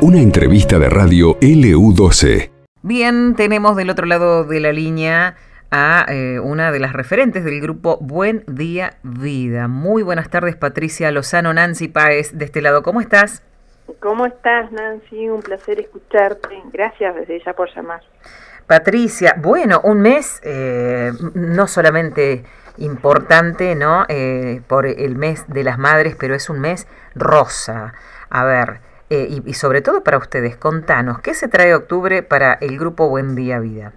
Una entrevista de radio LU12. Bien, tenemos del otro lado de la línea a eh, una de las referentes del grupo Buen Día Vida. Muy buenas tardes, Patricia Lozano, Nancy Páez, de este lado. ¿Cómo estás? ¿Cómo estás, Nancy? Un placer escucharte. Gracias desde ya por llamar. Patricia, bueno, un mes eh, no solamente importante, ¿no? Eh, por el mes de las madres, pero es un mes rosa. A ver, eh, y, sobre todo para ustedes, contanos, ¿qué se trae octubre para el grupo Buen Día Vida?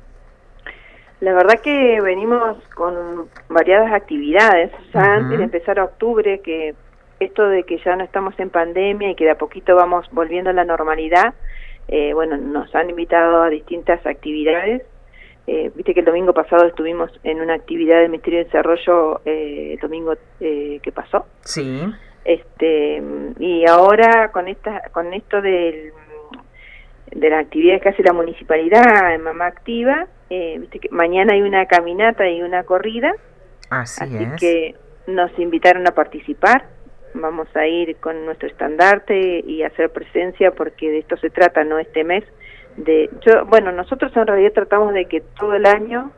La verdad que venimos con variadas actividades. Ya antes de empezar octubre, que esto de que ya no estamos en pandemia y que de a poquito vamos volviendo a la normalidad, eh, bueno, nos han invitado a distintas actividades. Eh, Viste que el domingo pasado estuvimos en una actividad del Ministerio de Desarrollo el domingo que pasó. Sí. Este, y ahora con esta con esto del, de las actividades que hace la municipalidad en Mamá Activa, eh, viste que mañana hay una caminata y una corrida. Así, que nos invitaron a participar. Vamos a ir con nuestro estandarte y hacer presencia porque de esto se trata, ¿no? Este mes de yo bueno, nosotros en realidad tratamos de que todo el año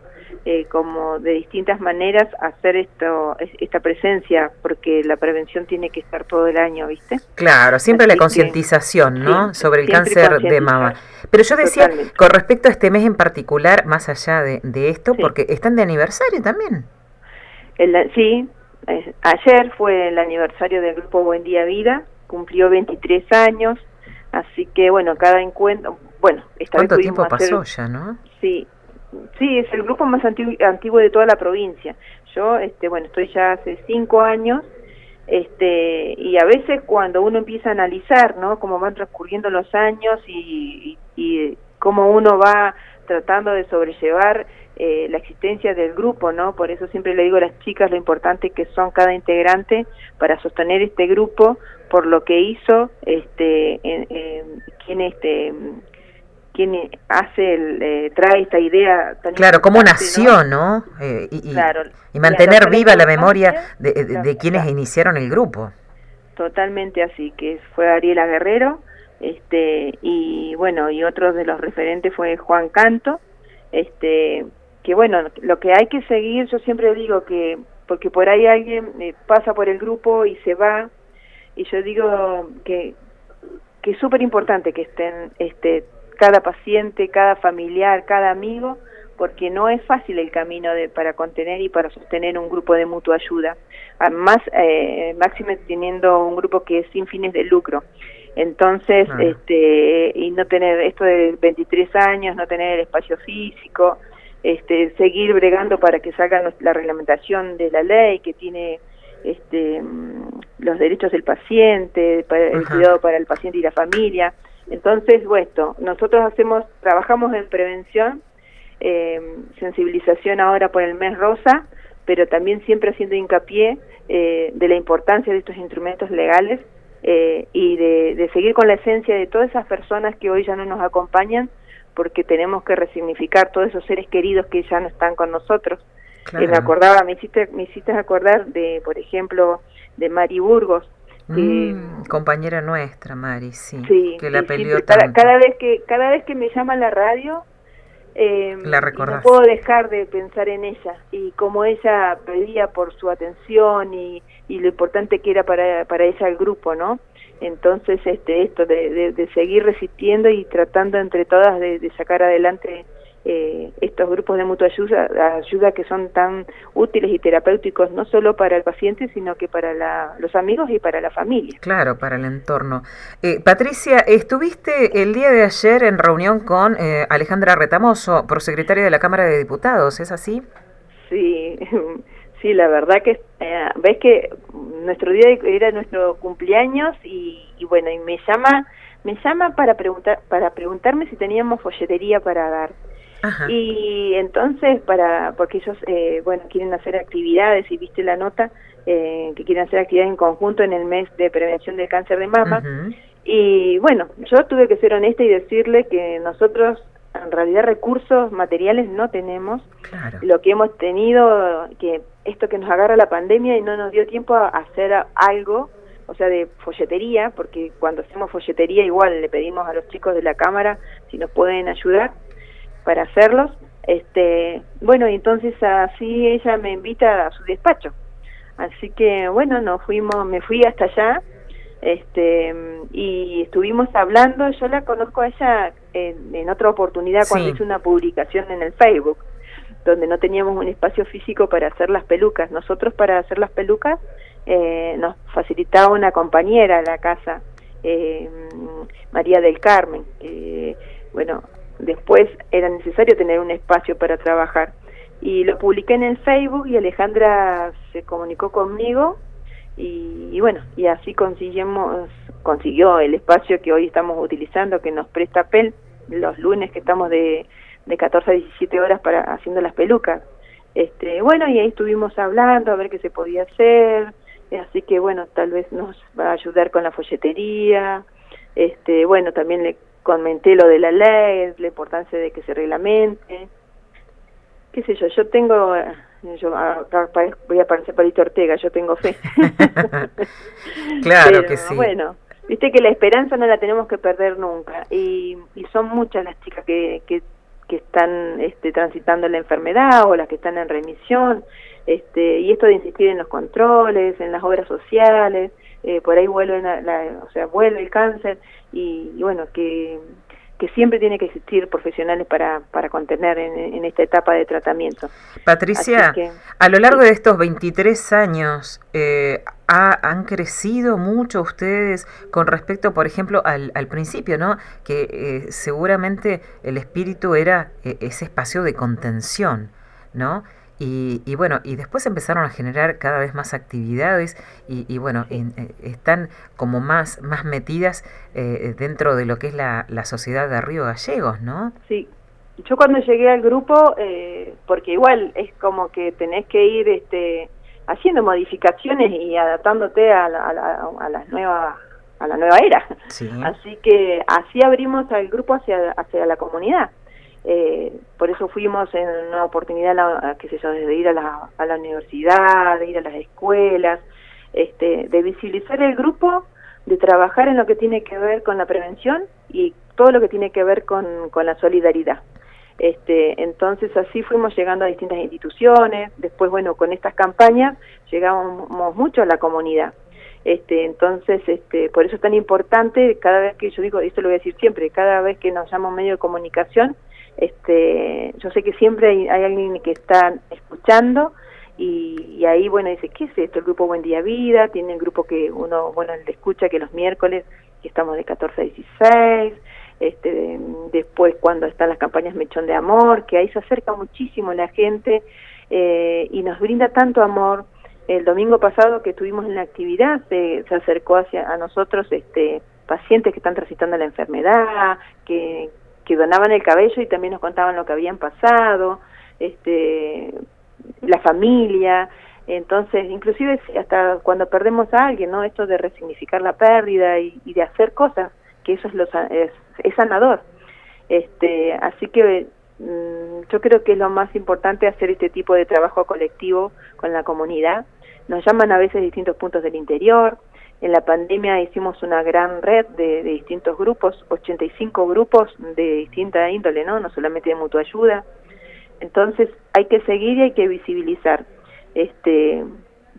eh, como de distintas maneras hacer esto esta presencia porque la prevención tiene que estar todo el año viste claro siempre la concientización no sobre el cáncer de mama. pero yo decía con respecto a este mes en particular más allá de, esto porque están de aniversario también. El, sí ayer fue el aniversario del grupo Buen Día Vida cumplió 23 años así que bueno cada encuentro bueno esta ¿Cuánto tiempo pasó ya no sí Sí, es el grupo más antiguo, de toda la provincia. Yo, este, bueno, estoy ya hace cinco años, este, y a veces cuando uno empieza a analizar, ¿no? Cómo van transcurriendo los años y, y, cómo uno va tratando de sobrellevar eh, la existencia del grupo, ¿no? Por eso siempre le digo a las chicas lo importante que son cada integrante para sostener este grupo, por lo que hizo, este, en, quien este quien hace el, eh, trae esta idea claro como nació no, eh, y, y, mantener viva la memoria de, quienes iniciaron el grupo. Totalmente así que fue Ariela Guerrero este y bueno y otro de los referentes fue Juan Canto este que bueno lo que hay que seguir yo siempre digo que porque por ahí alguien eh, pasa por el grupo y se va y yo digo que que es súper importante que estén este cada paciente, cada familiar, cada amigo, porque no es fácil el camino de, para contener y para sostener un grupo de mutua ayuda. Además, eh, máxime teniendo un grupo que es sin fines de lucro. Entonces, este, y no tener esto de 23 años, no tener el espacio físico, este, seguir bregando para que salga la reglamentación de la ley que tiene este, mm, los derechos del paciente, el cuidado para el paciente y la familia. Entonces, bueno, nosotros hacemos, trabajamos en prevención, eh, sensibilización ahora por el mes rosa, pero también siempre haciendo hincapié eh, de la importancia de estos instrumentos legales eh, y de, seguir con la esencia de todas esas personas que hoy ya no nos acompañan, porque tenemos que resignificar todos esos seres queridos que ya no están con nosotros. me acordaba, me hiciste, me hiciste acordar de, por ejemplo, de Mari Burgos, Mm, compañera nuestra, Mari, sí, que la peleó cada, vez que cada vez que me llama la radio, eh, la no puedo dejar de pensar en ella. Y como ella pedía por su atención y, y lo importante que era para, para ella el grupo, ¿no? Entonces, este, esto de, de, seguir resistiendo y tratando entre todas de, de sacar adelante eh, estos grupos de mutua ayuda, ayuda que son tan útiles y terapéuticos no solo para el paciente, sino que para los amigos y para la familia. Claro, para el entorno. Eh, Patricia, estuviste el día de ayer en reunión con eh, Alejandra Retamoso, prosecretaria de la Cámara de Diputados, ¿es así? Sí, sí, la verdad que ves que nuestro día era nuestro cumpleaños y, y bueno, y me llama me llama para preguntar para preguntarme si teníamos folletería para dar y entonces, para porque ellos, eh, bueno, quieren hacer actividades, y viste la nota, eh, que quieren hacer actividades en conjunto en el mes de prevención del cáncer de mama. Y bueno, yo tuve que ser honesta y decirle que nosotros en realidad recursos materiales no tenemos. Lo que hemos tenido, que esto que nos agarra la pandemia y no nos dio tiempo a hacer algo o sea, de folletería, porque cuando hacemos folletería igual le pedimos a los chicos de la cámara si nos pueden ayudar para hacerlos. Este, bueno, y entonces así ella me invita a su despacho. Así que bueno, nos fuimos, me fui hasta allá este y estuvimos hablando yo la conozco a ella en, otra oportunidad cuando hice una publicación en el Facebook donde no teníamos un espacio físico para hacer las pelucas nosotros para hacer las pelucas eh, nos facilitaba una compañera a la casa eh, María del Carmen bueno después era necesario tener un espacio para trabajar y lo publiqué en el Facebook y Alejandra se comunicó conmigo y, bueno, y así conseguimos, consiguió el espacio que hoy estamos utilizando, que nos presta PEL, los lunes que estamos de, de 14 a 17 horas para haciendo las pelucas. Este, bueno, y ahí estuvimos hablando a ver qué se podía hacer, así que bueno, tal vez nos va a ayudar con la folletería, este, bueno, también le comenté lo de la ley, la importancia de que se reglamente, qué sé yo, yo tengo yo ah, voy a parecer Palito Ortega, yo tengo fe. claro que sí. Bueno, viste que la esperanza no la tenemos que perder nunca y, y son muchas las chicas que, que, que están este, transitando la enfermedad o las que están en remisión este, y esto de insistir en los controles, en las obras sociales, eh, por ahí vuelve, la, o sea, vuelve el cáncer y bueno, que que siempre tiene que existir profesionales para, para contener en, esta etapa de tratamiento. Patricia, a lo largo de estos 23 años, eh, ¿han crecido mucho ustedes con respecto, por ejemplo, al, al principio, ¿no? Que eh, seguramente el espíritu era eh, ese espacio de contención, ¿no? Y, bueno, y después empezaron a generar cada vez más actividades y, bueno, eh, están como más, más metidas eh, dentro de lo que es la, la sociedad de Río Gallegos, ¿no? Sí, yo cuando llegué al grupo, eh, porque igual es como que tenés que ir este, haciendo modificaciones y adaptándote a la, a las nuevas a la nueva era. Así que así abrimos al grupo hacia, hacia la comunidad. Eh, por eso fuimos en una oportunidad, qué sé yo, de ir a la, a la universidad, de ir a las escuelas, este, de visibilizar el grupo, de trabajar en lo que tiene que ver con la prevención y todo lo que tiene que ver con, con la solidaridad. Este, entonces así fuimos llegando a distintas instituciones, después bueno, con estas campañas llegamos mucho a la comunidad. Este, entonces, este, por eso es tan importante, cada vez que yo digo, esto lo voy a decir siempre, cada vez que nos llama medio de comunicación, este, yo sé que siempre hay, alguien que está escuchando y, ahí, bueno, dice, ¿qué es esto? El grupo Buen Día Vida, tiene el grupo que uno, bueno, le escucha que los miércoles, que estamos de 14 a 16, este, después cuando están las campañas Mechón de Amor, que ahí se acerca muchísimo la gente eh, y nos brinda tanto amor. El domingo pasado que estuvimos en la actividad se, se acercó hacia a nosotros este pacientes que están transitando la enfermedad, que, que donaban el cabello y también nos contaban lo que habían pasado, este, la familia, entonces, inclusive hasta cuando perdemos a alguien, ¿no? Esto de resignificar la pérdida y, de hacer cosas, que eso es, lo, es, es sanador. Este, así que mm, yo creo que es lo más importante hacer este tipo de trabajo colectivo con la comunidad. Nos llaman a veces distintos puntos del interior, en la pandemia hicimos una gran red de, distintos grupos, 85 grupos de distinta índole, ¿no? No solamente de mutua ayuda. Entonces hay que seguir y hay que visibilizar, este,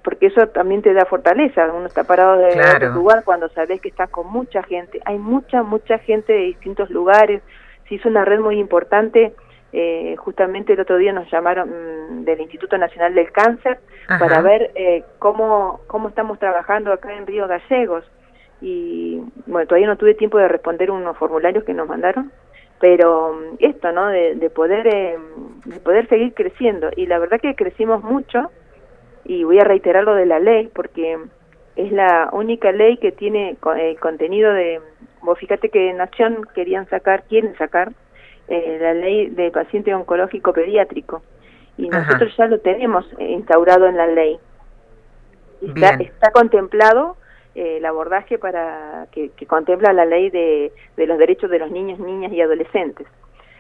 porque eso también te da fortaleza. Uno está parado de otro lugar cuando sabes que está con mucha gente. Hay mucha, mucha gente de distintos lugares. Se hizo una red muy importante eh, justamente el otro día nos llamaron mm, del Instituto Nacional del Cáncer para ver eh, cómo, cómo estamos trabajando acá en Río Gallegos. Y bueno, todavía no tuve tiempo de responder unos formularios que nos mandaron, pero mm, esto, ¿no? De, poder, eh, de poder seguir creciendo. Y la verdad que crecimos mucho, y voy a reiterar lo de la ley, porque es la única ley que tiene el contenido de... Vos fíjate que Nación querían sacar, quieren sacar, eh, la ley de paciente oncológico pediátrico y nosotros ya lo tenemos instaurado en la ley. Está, está contemplado eh, el abordaje para que, contempla la ley de, de, los derechos de los niños, niñas y adolescentes.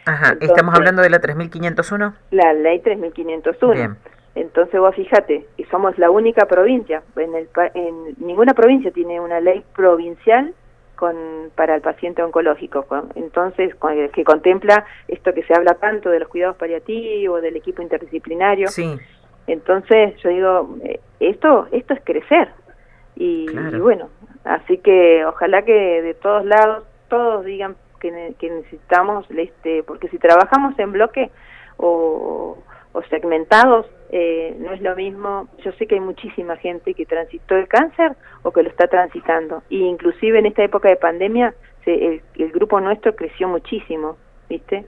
Ajá, ¿estamos hablando de la 3501? La ley 3501. Bien. Entonces vos fíjate, y somos la única provincia, en, el, en ninguna provincia tiene una ley provincial con, para el paciente oncológico, entonces que contempla esto que se habla tanto de los cuidados paliativos, del equipo interdisciplinario. Sí. Entonces yo digo, eh, esto, esto es crecer. Y, bueno, así que ojalá que de todos lados todos digan que, que necesitamos, este, porque si trabajamos en bloque o, o segmentados, eh, no es lo mismo, yo sé que hay muchísima gente que transitó el cáncer o que lo está transitando, y inclusive en esta época de pandemia el, el grupo nuestro creció muchísimo, ¿viste?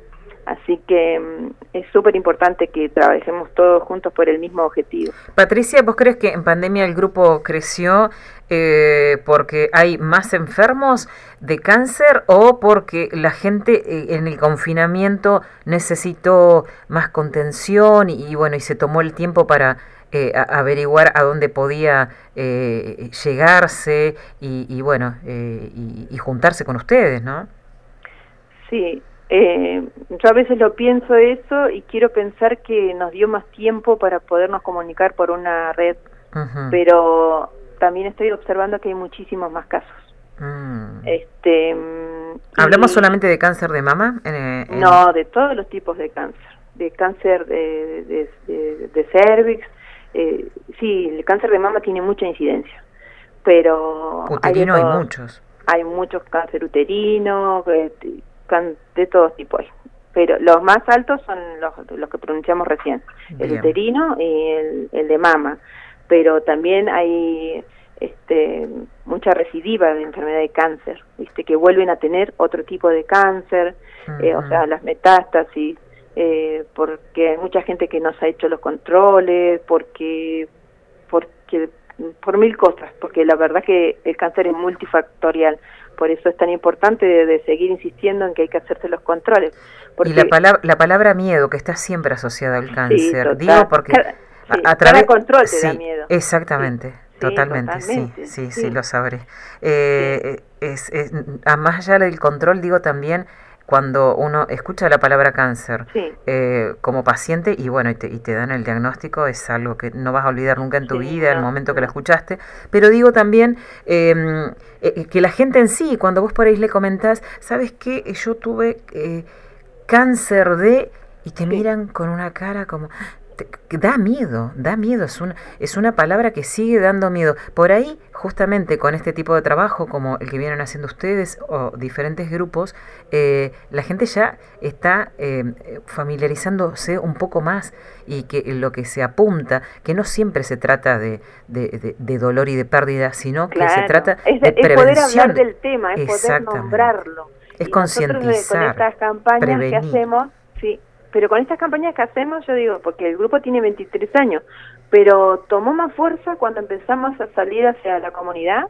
Así que mm, es súper importante que trabajemos todos juntos por el mismo objetivo. Patricia, ¿vos crees que en pandemia el grupo creció eh, porque hay más enfermos de cáncer o porque la gente eh, en el confinamiento necesitó más contención y, bueno, y se tomó el tiempo para eh, averiguar a dónde podía llegarse y, y bueno, y, y juntarse con ustedes, ¿no? Sí, eh, yo a veces lo pienso eso y quiero pensar que nos dio más tiempo para podernos comunicar por una red, pero también estoy observando que hay muchísimos más casos. Mm. Este, ¿Hablamos solamente de cáncer de mama? No, de todos los tipos de cáncer, de cáncer de, de, cervix. Eh, sí, el cáncer de mama tiene mucha incidencia, pero... Uterino hay, muchos. Hay muchos cáncer uterino, de todos tipos. Pero los más altos son los, los que pronunciamos recién, el uterino y el, de mama. Pero también hay este, mucha recidiva de enfermedad de cáncer, ¿viste? que vuelven a tener otro tipo de cáncer, eh, o sea, las metástasis, eh, porque hay mucha gente que no se ha hecho los controles, porque, porque por mil cosas, porque la verdad que el cáncer es multifactorial por eso es tan importante de, seguir insistiendo en que hay que hacerse los controles. y la palabra, la palabra miedo, que está siempre asociada al cáncer, digo porque a, través... control te da miedo. Exactamente. Totalmente, sí, sí, sí, lo sabré. Eh, es, es, a más allá del control, digo también cuando uno escucha la palabra cáncer eh, como paciente y bueno, y te, y te, dan el diagnóstico, es algo que no vas a olvidar nunca en tu vida, el momento que lo escuchaste, pero digo también em, eh, eh, que la gente en sí, cuando vos por ahí le comentás, ¿sabes qué? Yo tuve cáncer de... y te miran con una cara como, da miedo, da miedo, es una, es una palabra que sigue dando miedo. Por ahí, justamente con este tipo de trabajo, como el que vienen haciendo ustedes o diferentes grupos, eh, la gente ya está eh, familiarizándose un poco más y que lo que se apunta, que no siempre se trata de, de, dolor y de pérdida, sino que se trata es, de prevención. poder hablar del tema, es poder nombrarlo. Es concientizar, con estas campañas que hacemos, sí, pero con estas campañas que hacemos, yo digo, porque el grupo tiene 23 años, pero tomó más fuerza cuando empezamos a salir hacia la comunidad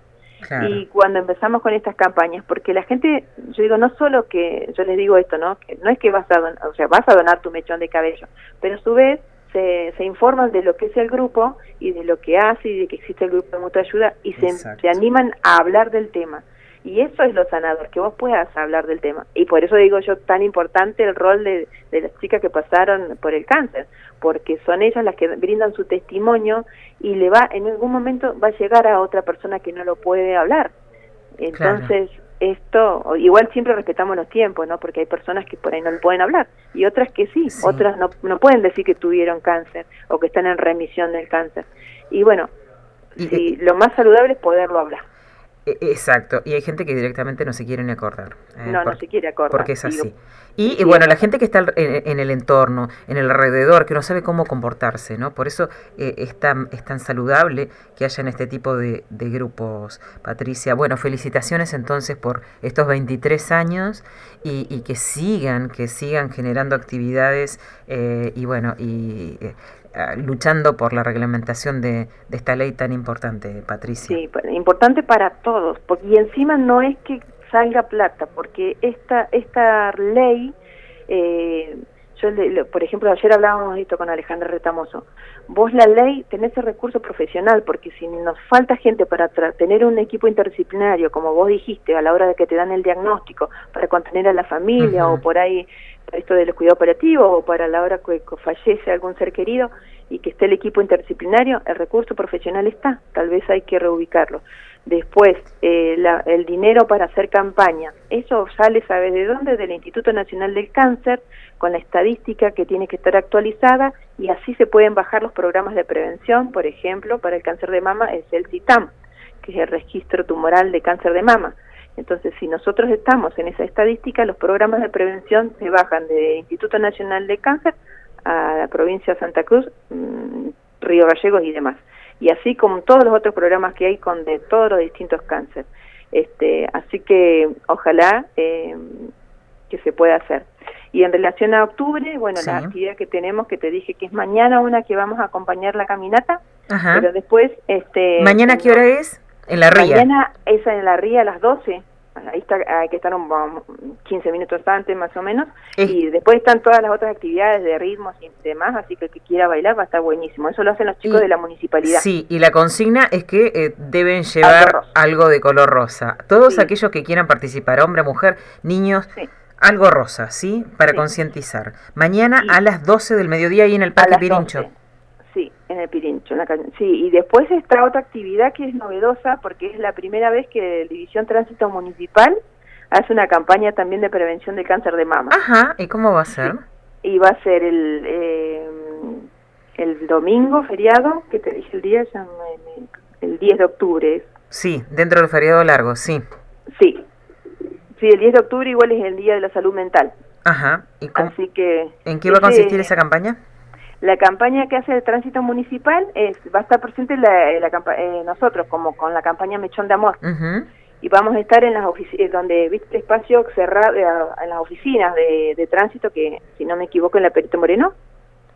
y cuando empezamos con estas campañas, porque la gente, yo digo, no solo que, yo les digo esto, ¿no? Que no es que vas a donar, o sea, vas a donar tu mechón de cabello, pero a su vez se, se informan de lo que es el grupo y de lo que hace y de que existe el grupo de mutua ayuda y se, se animan a hablar del tema. Y eso es lo sanador, que vos puedas hablar del tema. Y por eso digo yo tan importante el rol de, de las chicas que pasaron por el cáncer, porque son ellas las que brindan su testimonio y le va, en algún momento va a llegar a otra persona que no lo puede hablar. Entonces, esto, igual siempre respetamos los tiempos, ¿no? Porque hay personas que por ahí no lo pueden hablar y otras que sí, otras no, no pueden decir que tuvieron cáncer o que están en remisión del cáncer. Y bueno, y, lo más saludable es poderlo hablar. E, exacto, y hay gente que directamente no se quiere ni acordar. Eh, no, no se quiere acordar. Porque es así. Y, bueno, la gente que está en, el entorno, en el alrededor, que no sabe cómo comportarse, ¿no? Por eso eh, es, tan, es, tan, saludable que haya en este tipo de, grupos, Patricia. Bueno, felicitaciones entonces por estos 23 años y, que sigan, que sigan generando actividades eh, y bueno, y luchando por la reglamentación de, esta ley tan importante, Patricia. Sí, importante para todos, porque y encima no es que salga plata, porque esta esta ley, eh, yo por ejemplo ayer hablábamos de esto con Alejandra Retamoso, vos la ley tenés el recurso profesional, porque si nos falta gente para tener un equipo interdisciplinario, como vos dijiste, a la hora de que te dan el diagnóstico, para contener a la familia o por ahí esto de los cuidados operativos o para la hora que fallece algún ser querido, y que esté el equipo interdisciplinario, el recurso profesional está, tal vez hay que reubicarlo. Después, eh, el dinero para hacer campaña, eso sale, ¿sabes de dónde? Del Instituto Nacional del Cáncer, con la estadística que tiene que estar actualizada y así se pueden bajar los programas de prevención, por ejemplo, para el cáncer de mama es el CITAM, que es el registro tumoral de cáncer de mama. Entonces, si nosotros estamos en esa estadística, los programas de prevención se bajan del Instituto Nacional de Cáncer a la provincia de Santa Cruz, mm, Río Gallegos y demás. Y así como todos los otros programas que hay con de todos los distintos cánceres. Este, así que ojalá eh, que se pueda hacer. Y en relación a octubre, bueno, la actividad que tenemos, que te dije que es mañana una que vamos a acompañar la caminata, pero después... este ¿Mañana qué hora es? En la ría. Mañana es en la ría a las 12 ahí está, hay que estar un, 15 minutos antes más o menos, y después están todas las otras actividades de ritmos y demás, así que el que quiera bailar va a estar buenísimo. Eso lo hacen los chicos de la municipalidad. Sí, y la consigna es que eh, deben llevar algo, de color rosa. Todos aquellos que quieran participar, hombre, mujer, niños, algo rosa, ¿sí? Para concientizar. Mañana a las 12 del mediodía ahí en el Parque Pirincho. Sí, en el Pirincho. sí, y después está otra actividad que es novedosa porque es la primera vez que la División Tránsito Municipal hace una campaña también de prevención de cáncer de mama. Ajá, ¿y cómo va a ser? Y va a ser el, eh, el domingo feriado, que te dije el día, el 10 de octubre. Sí, dentro del feriado largo, sí. Sí, sí, el 10 de octubre igual es el Día de la Salud Mental. Ajá, ¿y Así que... ¿En qué va a consistir esa campaña? La campaña que hace el tránsito municipal es va a estar presente la, eh, nosotros como con la campaña Mechón de Amor. Y vamos a estar en las oficinas, eh, donde viste espacio cerrado, eh, en las oficinas de, tránsito, que si no me equivoco en la Perito Moreno.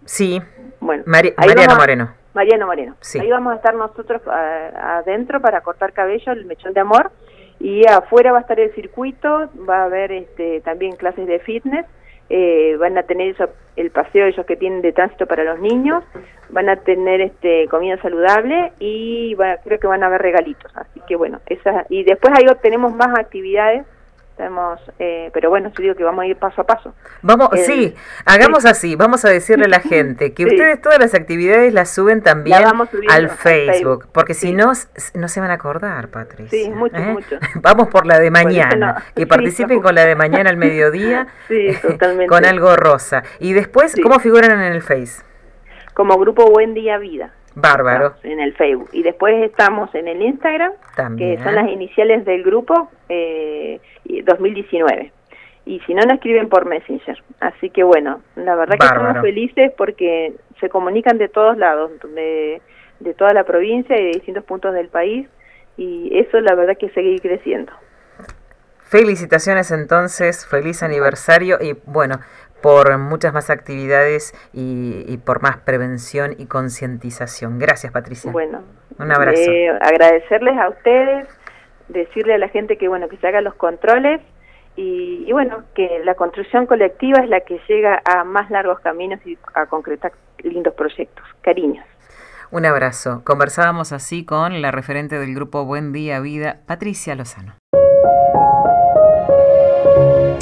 Sí. Bueno, Mariano Moreno. Mariano Moreno. Ahí vamos a estar nosotros adentro para cortar cabello, el Mechón de Amor. Y afuera va a estar el circuito, va a haber este, también clases de fitness eh, van a tener el paseo ellos que tienen de tránsito para los niños, van a tener este comida saludable y creo que van a haber regalitos, así que bueno, y después ahí tenemos más actividades Estamos, eh, pero bueno, yo digo que vamos a ir paso a paso. Vamos, sí, hagamos así, vamos a decirle a la gente que ustedes todas las actividades las suben también al Facebook, porque si no, no se van a acordar, Patricia. Sí, mucho, ¿eh? mucho. Vamos por la de mañana, que participen con la de mañana al mediodía, con algo rosa. Y después, ¿cómo figuran en el Face? Como grupo Buen Día Vida. Bárbaro. En el Facebook. Y después estamos en el Instagram, que son las iniciales del grupo eh, 2019. Y si no, nos escriben por Messenger. Así que bueno, la verdad que estamos felices porque se comunican de todos lados, de, de toda la provincia y de distintos puntos del país. Y eso la verdad que seguir creciendo. Felicitaciones entonces, feliz aniversario y bueno, por muchas más actividades y, por más prevención y concientización. Gracias, Patricia. Bueno, un abrazo. Eh, agradecerles a ustedes, decirle a la gente que bueno que se hagan los controles y, y, bueno que la construcción colectiva es la que llega a más largos caminos y a concretar lindos proyectos. Cariños. Un abrazo. Conversábamos así con la referente del grupo Buen Día Vida, Patricia Lozano.